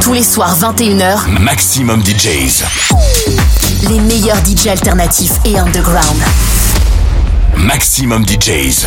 Tous les soirs 21h, Maximum DJs. les meilleurs DJ alternatifs et underground. Maximum DJs.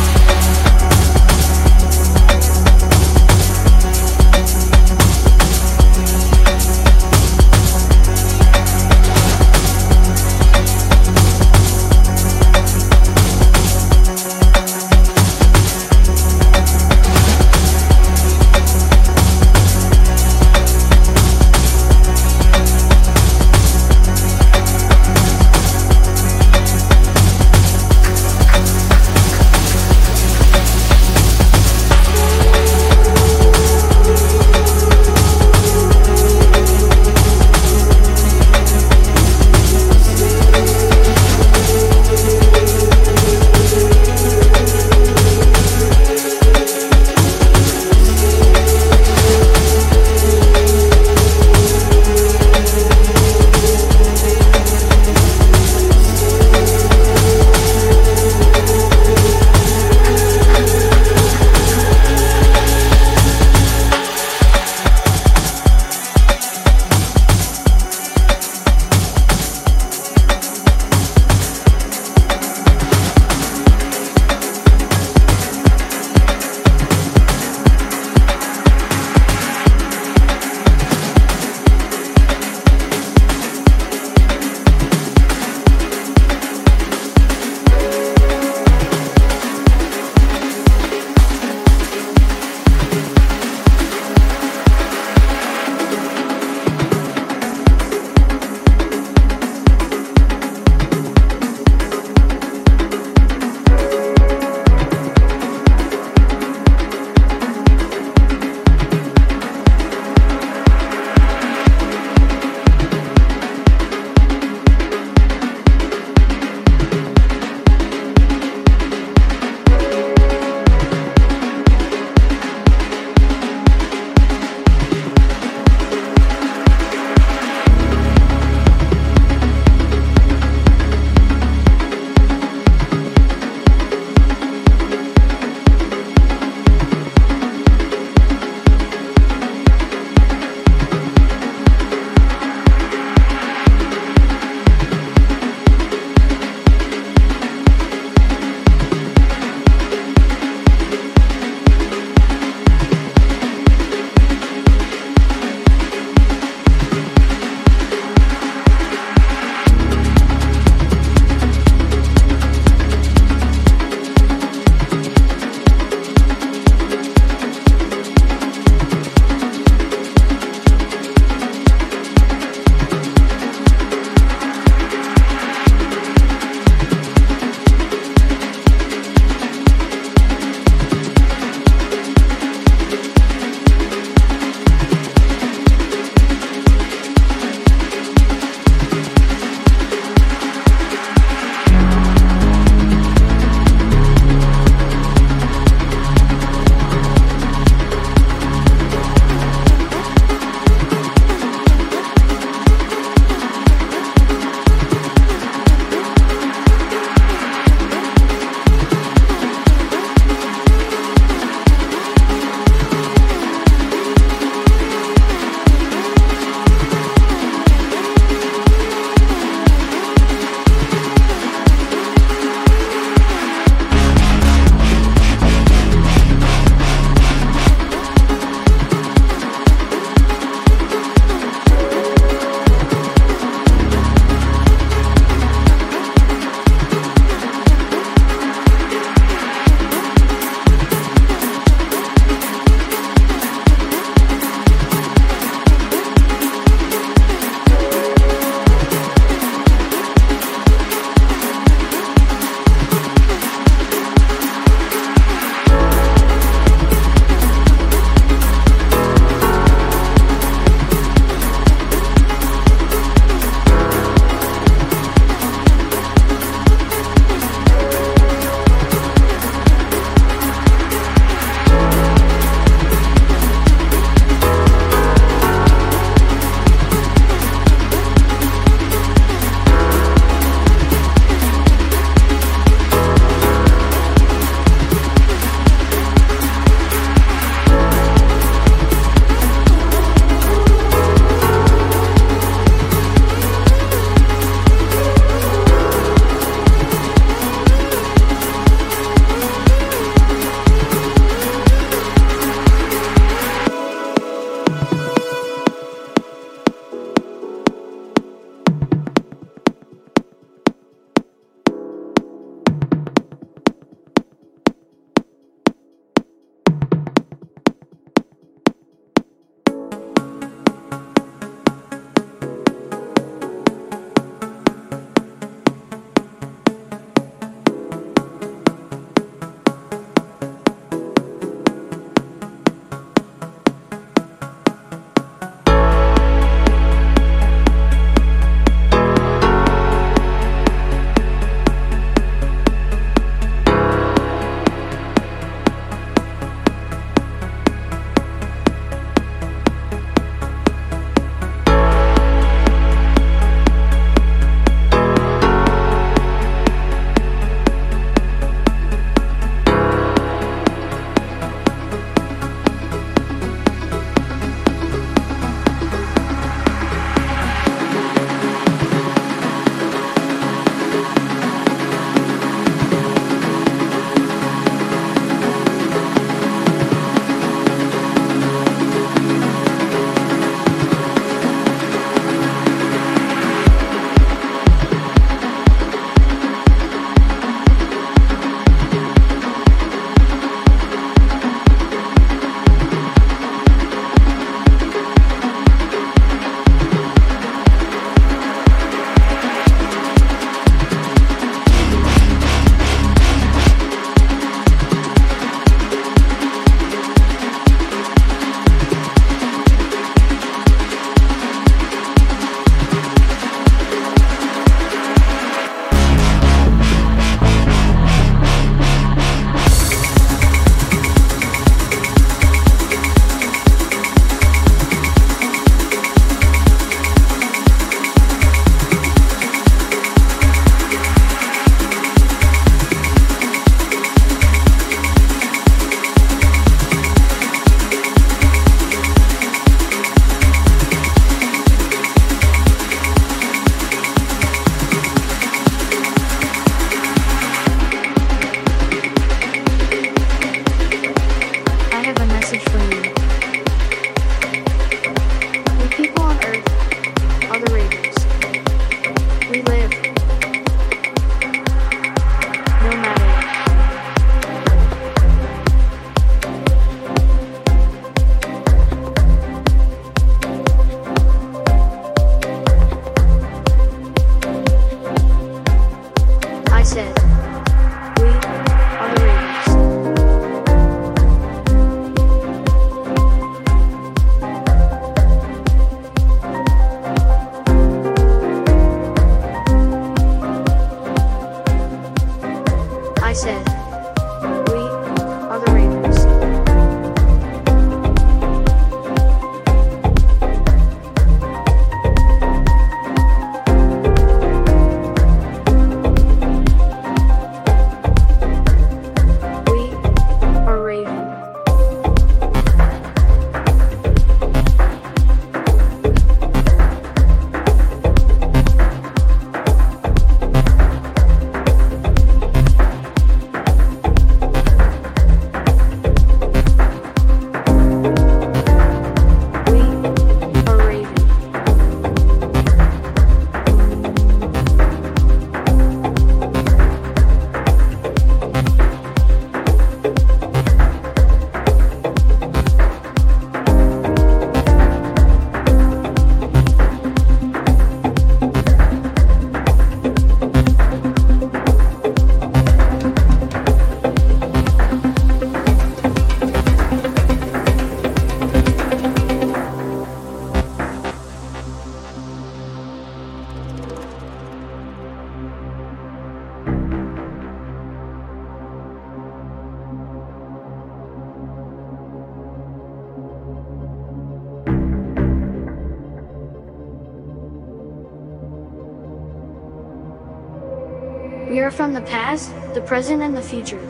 From the past, the present, and the future.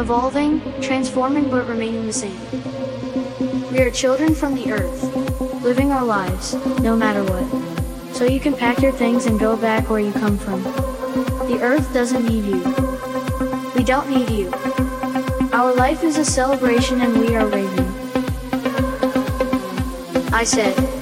Evolving, transforming, but remaining the same. We are children from the earth, living our lives, no matter what. So you can pack your things and go back where you come from. The earth doesn't need you. We don't need you. Our life is a celebration and we are raving. I said,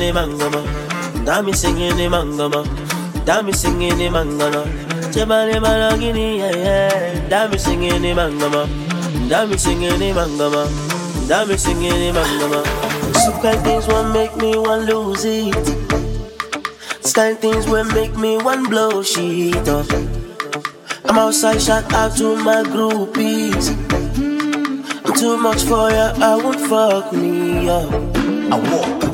The mangama. Dami singing the mangama. Dami singing the mangama. Jabali malagini, yeah, yeah. Dami singing the mangama. Dami singing the mangama. Dami singing the mangama. Some kind things will make me want lose it. Some things will make me want blow shit up. I'm outside, shout out to my groupies. Too much for ya, I won't fuck me up. I walk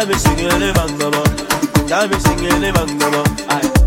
Got me singing in Bangama. Got me singing in Bangama.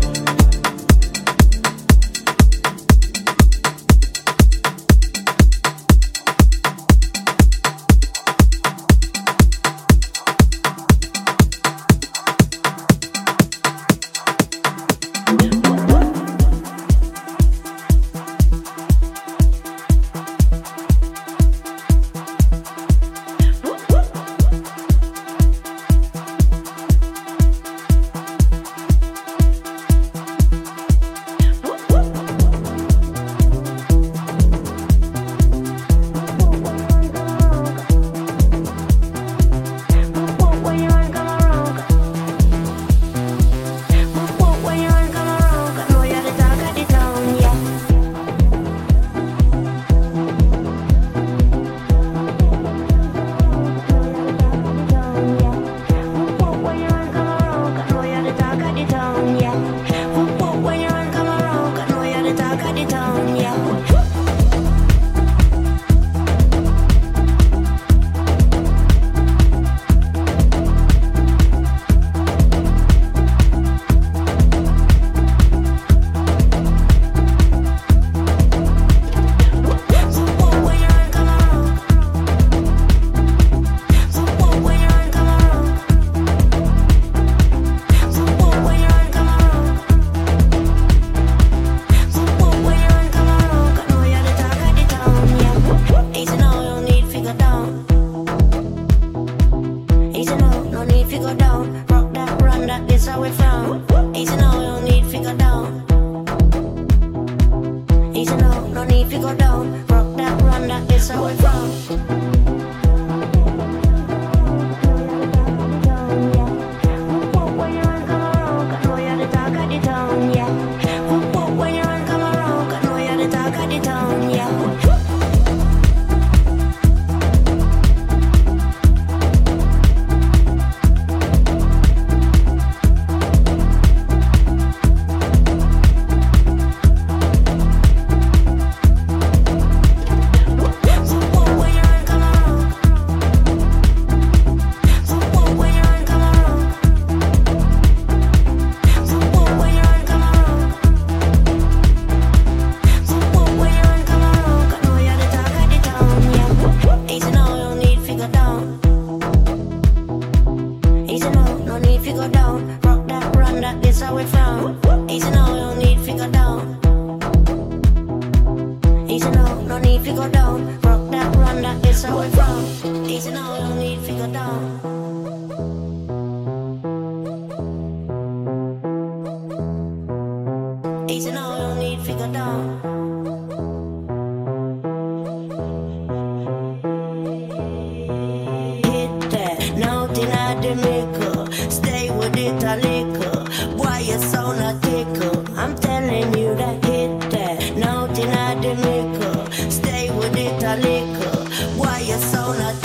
liquor. Why you so not?